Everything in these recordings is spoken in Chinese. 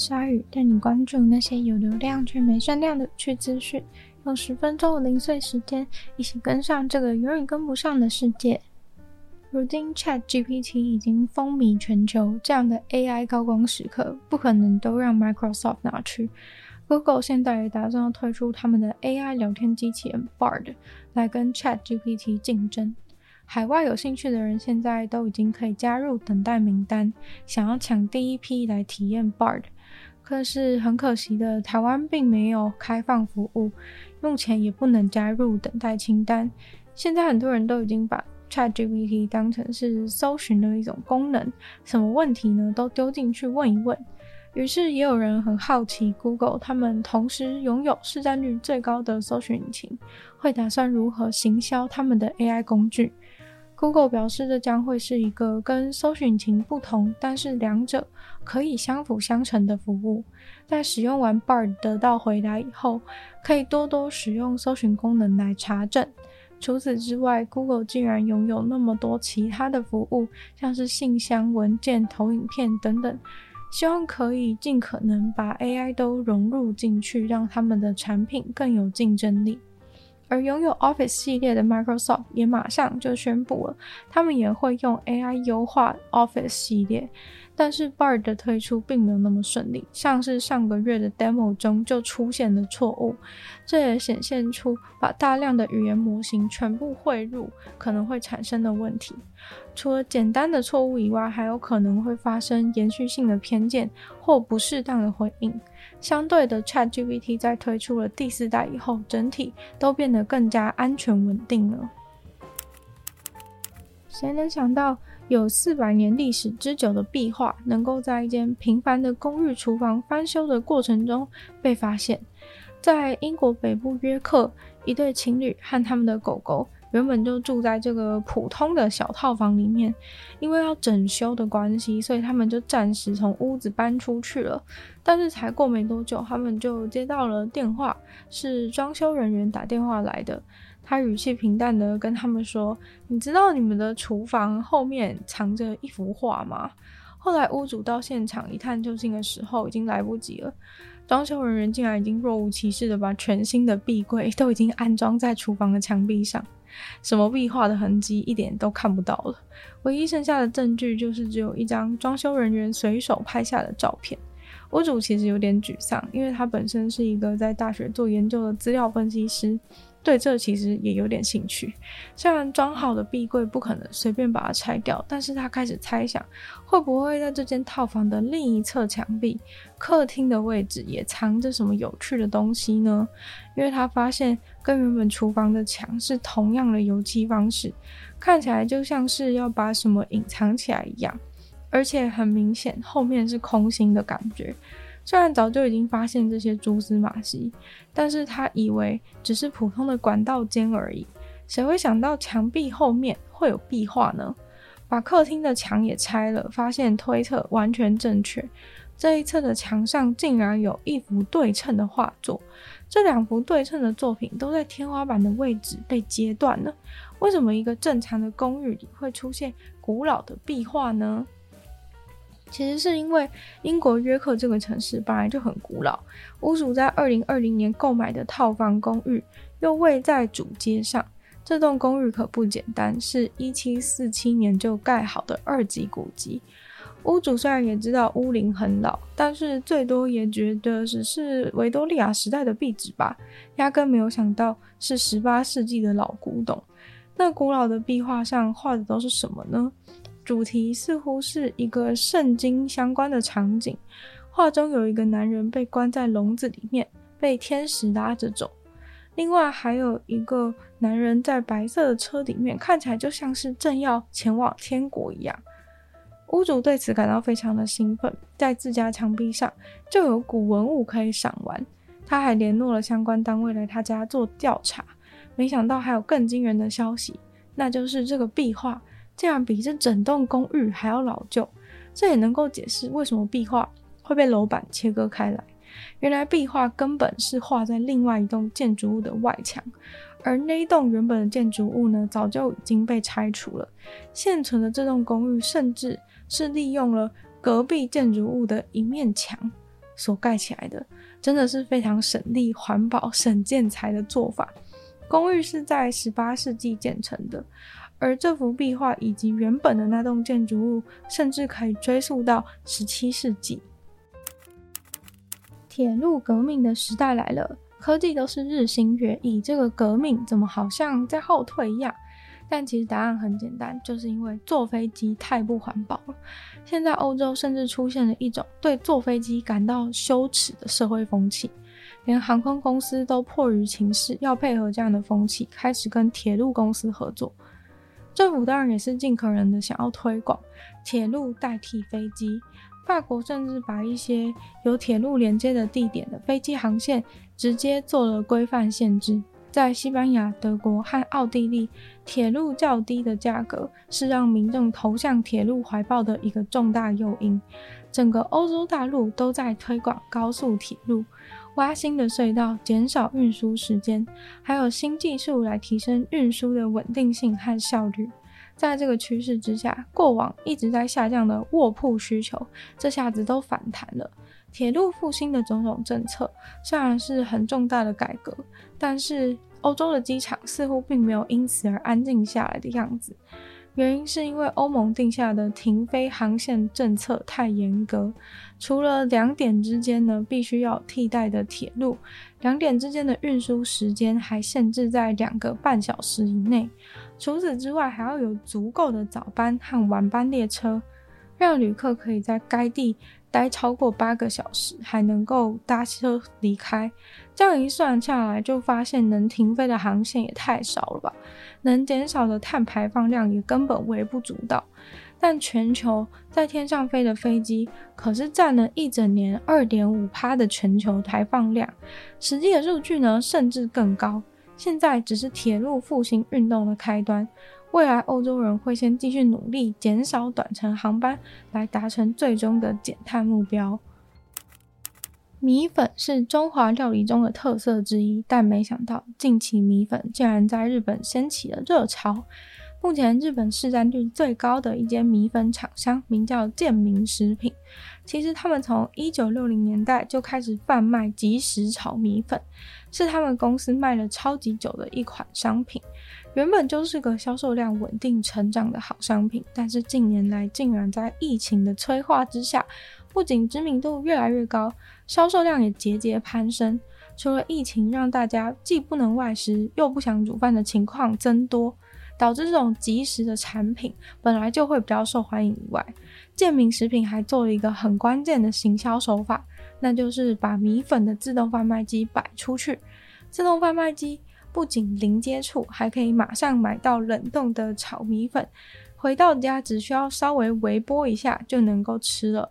鲨鱼带你关注那些有流量却没声量的趣资讯，用十分钟的零碎时间，一起跟上这个永远跟不上的世界。如今，ChatGPT 已经风靡全球，这样的 AI 高光时刻不可能都让 Microsoft 拿去。Google 现在也打算要推出他们的 AI 聊天机器人 Bard 来跟 ChatGPT 竞争。海外有兴趣的人现在都已经可以加入等待名单，想要抢第一批来体验 Bard。可是很可惜的，台湾并没有开放服务，目前也不能加入等待清单。现在很多人都已经把 ChatGPT 当成是搜寻的一种功能，什么问题呢都丢进去问一问。于是也有人很好奇，Google 他们同时拥有市占率最高的搜寻引擎，会打算如何行销他们的 AI 工具？Google 表示，这将会是一个跟搜寻引擎不同，但是两者可以相辅相成的服务。在使用完 Bard 得到回答以后，可以多多使用搜寻功能来查证。除此之外，Google 竟然拥有那么多其他的服务，像是信箱、文件、投影片等等，希望可以尽可能把 AI 都融入进去，让他们的产品更有竞争力。而拥有 Office 系列的 Microsoft 也马上就宣布了，他们也会用 AI 优化 Office 系列。但是 Bard 的推出并没有那么顺利，像是上个月的 demo 中就出现了错误，这也显现出把大量的语言模型全部汇入可能会产生的问题。除了简单的错误以外，还有可能会发生延续性的偏见或不适当的回应。相对的，ChatGPT 在推出了第四代以后，整体都变得更加安全稳定了。谁能想到？有四百年历史之久的壁画，能够在一间平凡的公寓厨房翻修的过程中被发现。在英国北部约克，一对情侣和他们的狗狗原本就住在这个普通的小套房里面，因为要整修的关系，所以他们就暂时从屋子搬出去了。但是才过没多久，他们就接到了电话，是装修人员打电话来的。他语气平淡的跟他们说：“你知道你们的厨房后面藏着一幅画吗？”后来屋主到现场一探究竟的时候，已经来不及了。装修人员竟然已经若无其事的把全新的壁柜都已经安装在厨房的墙壁上，什么壁画的痕迹一点都看不到了。唯一剩下的证据就是只有一张装修人员随手拍下的照片。屋主其实有点沮丧，因为他本身是一个在大学做研究的资料分析师。对这其实也有点兴趣，虽然装好的壁柜不可能随便把它拆掉，但是他开始猜想，会不会在这间套房的另一侧墙壁，客厅的位置也藏着什么有趣的东西呢？因为他发现跟原本厨房的墙是同样的油漆方式，看起来就像是要把什么隐藏起来一样，而且很明显后面是空心的感觉。虽然早就已经发现这些蛛丝马迹，但是他以为只是普通的管道间而已。谁会想到墙壁后面会有壁画呢？把客厅的墙也拆了，发现推测完全正确。这一侧的墙上竟然有一幅对称的画作，这两幅对称的作品都在天花板的位置被截断了。为什么一个正常的公寓里会出现古老的壁画呢？其实是因为英国约克这个城市本来就很古老，屋主在二零二零年购买的套房公寓又位在主街上。这栋公寓可不简单，是一七四七年就盖好的二级古迹。屋主虽然也知道屋龄很老，但是最多也觉得只是维多利亚时代的壁纸吧，压根没有想到是十八世纪的老古董。那古老的壁画上画的都是什么呢？主题似乎是一个圣经相关的场景，画中有一个男人被关在笼子里面，被天使拉着走。另外还有一个男人在白色的车里面，看起来就像是正要前往天国一样。屋主对此感到非常的兴奋，在自家墙壁上就有古文物可以赏玩。他还联络了相关单位来他家做调查，没想到还有更惊人的消息，那就是这个壁画竟然比这整栋公寓还要老旧。这也能够解释为什么壁画会被楼板切割开来。原来壁画根本是画在另外一栋建筑物的外墙，而那一栋原本的建筑物呢，早就已经被拆除了。现存的这栋公寓甚至是利用了隔壁建筑物的一面墙所盖起来的，真的是非常省力、环保、省建材的做法。公寓是在十八世纪建成的，而这幅壁画以及原本的那栋建筑物，甚至可以追溯到十七世纪。铁路革命的时代来了，科技都是日新月异，这个革命怎么好像在后退一样？但其实答案很简单，就是因为坐飞机太不环保了。现在欧洲甚至出现了一种对坐飞机感到羞耻的社会风气，连航空公司都迫于情势要配合这样的风气，开始跟铁路公司合作。政府当然也是尽可能的想要推广铁路代替飞机。法国甚至把一些有铁路连接的地点的飞机航线直接做了规范限制。在西班牙、德国和奥地利，铁路较低的价格是让民众投向铁路怀抱的一个重大诱因。整个欧洲大陆都在推广高速铁路，挖新的隧道，减少运输时间，还有新技术来提升运输的稳定性和效率。在这个趋势之下，过往一直在下降的卧铺需求，这下子都反弹了。铁路复兴的种种政策虽然是很重大的改革，但是欧洲的机场似乎并没有因此而安静下来的样子。原因是因为欧盟定下的停飞航线政策太严格，除了两点之间呢必须要替代的铁路，两点之间的运输时间还限制在两个半小时以内。除此之外，还要有足够的早班和晚班列车，让旅客可以在该地待超过八个小时，还能够搭车离开。这样一算下来，就发现能停飞的航线也太少了吧？能减少的碳排放量也根本微不足道。但全球在天上飞的飞机，可是占了一整年二点五趴的全球排放量。实际的数据呢，甚至更高。现在只是铁路复兴运动的开端。未来欧洲人会先继续努力减少短程航班，来达成最终的减碳目标。米粉是中华料理中的特色之一，但没想到近期米粉竟然在日本掀起了热潮。目前日本市占率最高的一间米粉厂商名叫健民食品，其实他们从一九六零年代就开始贩卖即食炒米粉，是他们公司卖了超级久的一款商品。原本就是个销售量稳定成长的好商品，但是近年来竟然在疫情的催化之下，不仅知名度越来越高，销售量也节节攀升。除了疫情让大家既不能外食又不想煮饭的情况增多，导致这种即食的产品本来就会比较受欢迎以外，健民食品还做了一个很关键的行销手法，那就是把米粉的自动贩卖机摆出去，自动贩卖机。不仅零接触，还可以马上买到冷冻的炒米粉，回到家只需要稍微微波一下就能够吃了。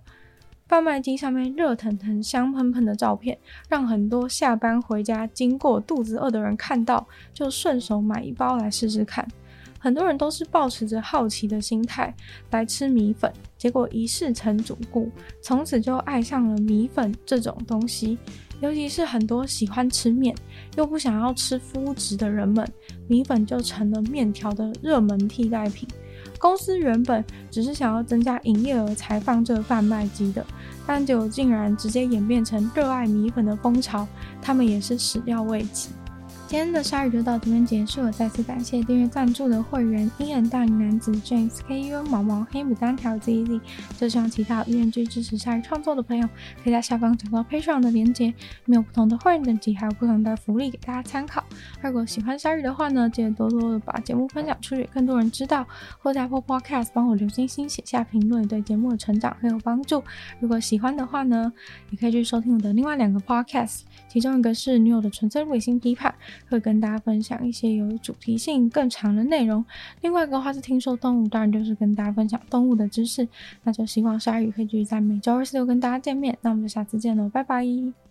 贩卖机上面热腾腾、香喷喷的照片，让很多下班回家经过肚子饿的人看到，就顺手买一包来试试看。很多人都是抱持着好奇的心态来吃米粉，结果一试成主顾，从此就爱上了米粉这种东西。尤其是很多喜欢吃面又不想要吃麸质的人们，米粉就成了面条的热门替代品。公司原本只是想要增加营业额才放这贩卖机的，但就竟然直接演变成热爱米粉的风潮，他们也是始料未及。今天的鲨鱼就到这边结束了，再次感谢订阅赞助的会员：鹰眼大龄男子 James、KU、毛毛、黑牡丹条、ZZ。就希望其他有意愿支持鲨鱼创作的朋友，可以在下方找到 Patreon 的连接，没有不同的会员等级，还有不同的福利给大家参考。如果喜欢鲨鱼的话呢，记得多多的把节目分享出去，更多人知道，或在 Apple Podcast 帮我留星星、写下评论，对节目的成长很有帮助。如果喜欢的话呢，也可以去收听我的另外两个 Podcast，其中一个是女友的纯粹理性批判。会跟大家分享一些有主题性更长的内容。另外一个话是听说动物，当然就是跟大家分享动物的知识。那就希望鲨鱼可以继续在每周二、四、六跟大家见面。那我们就下次见喽，拜拜。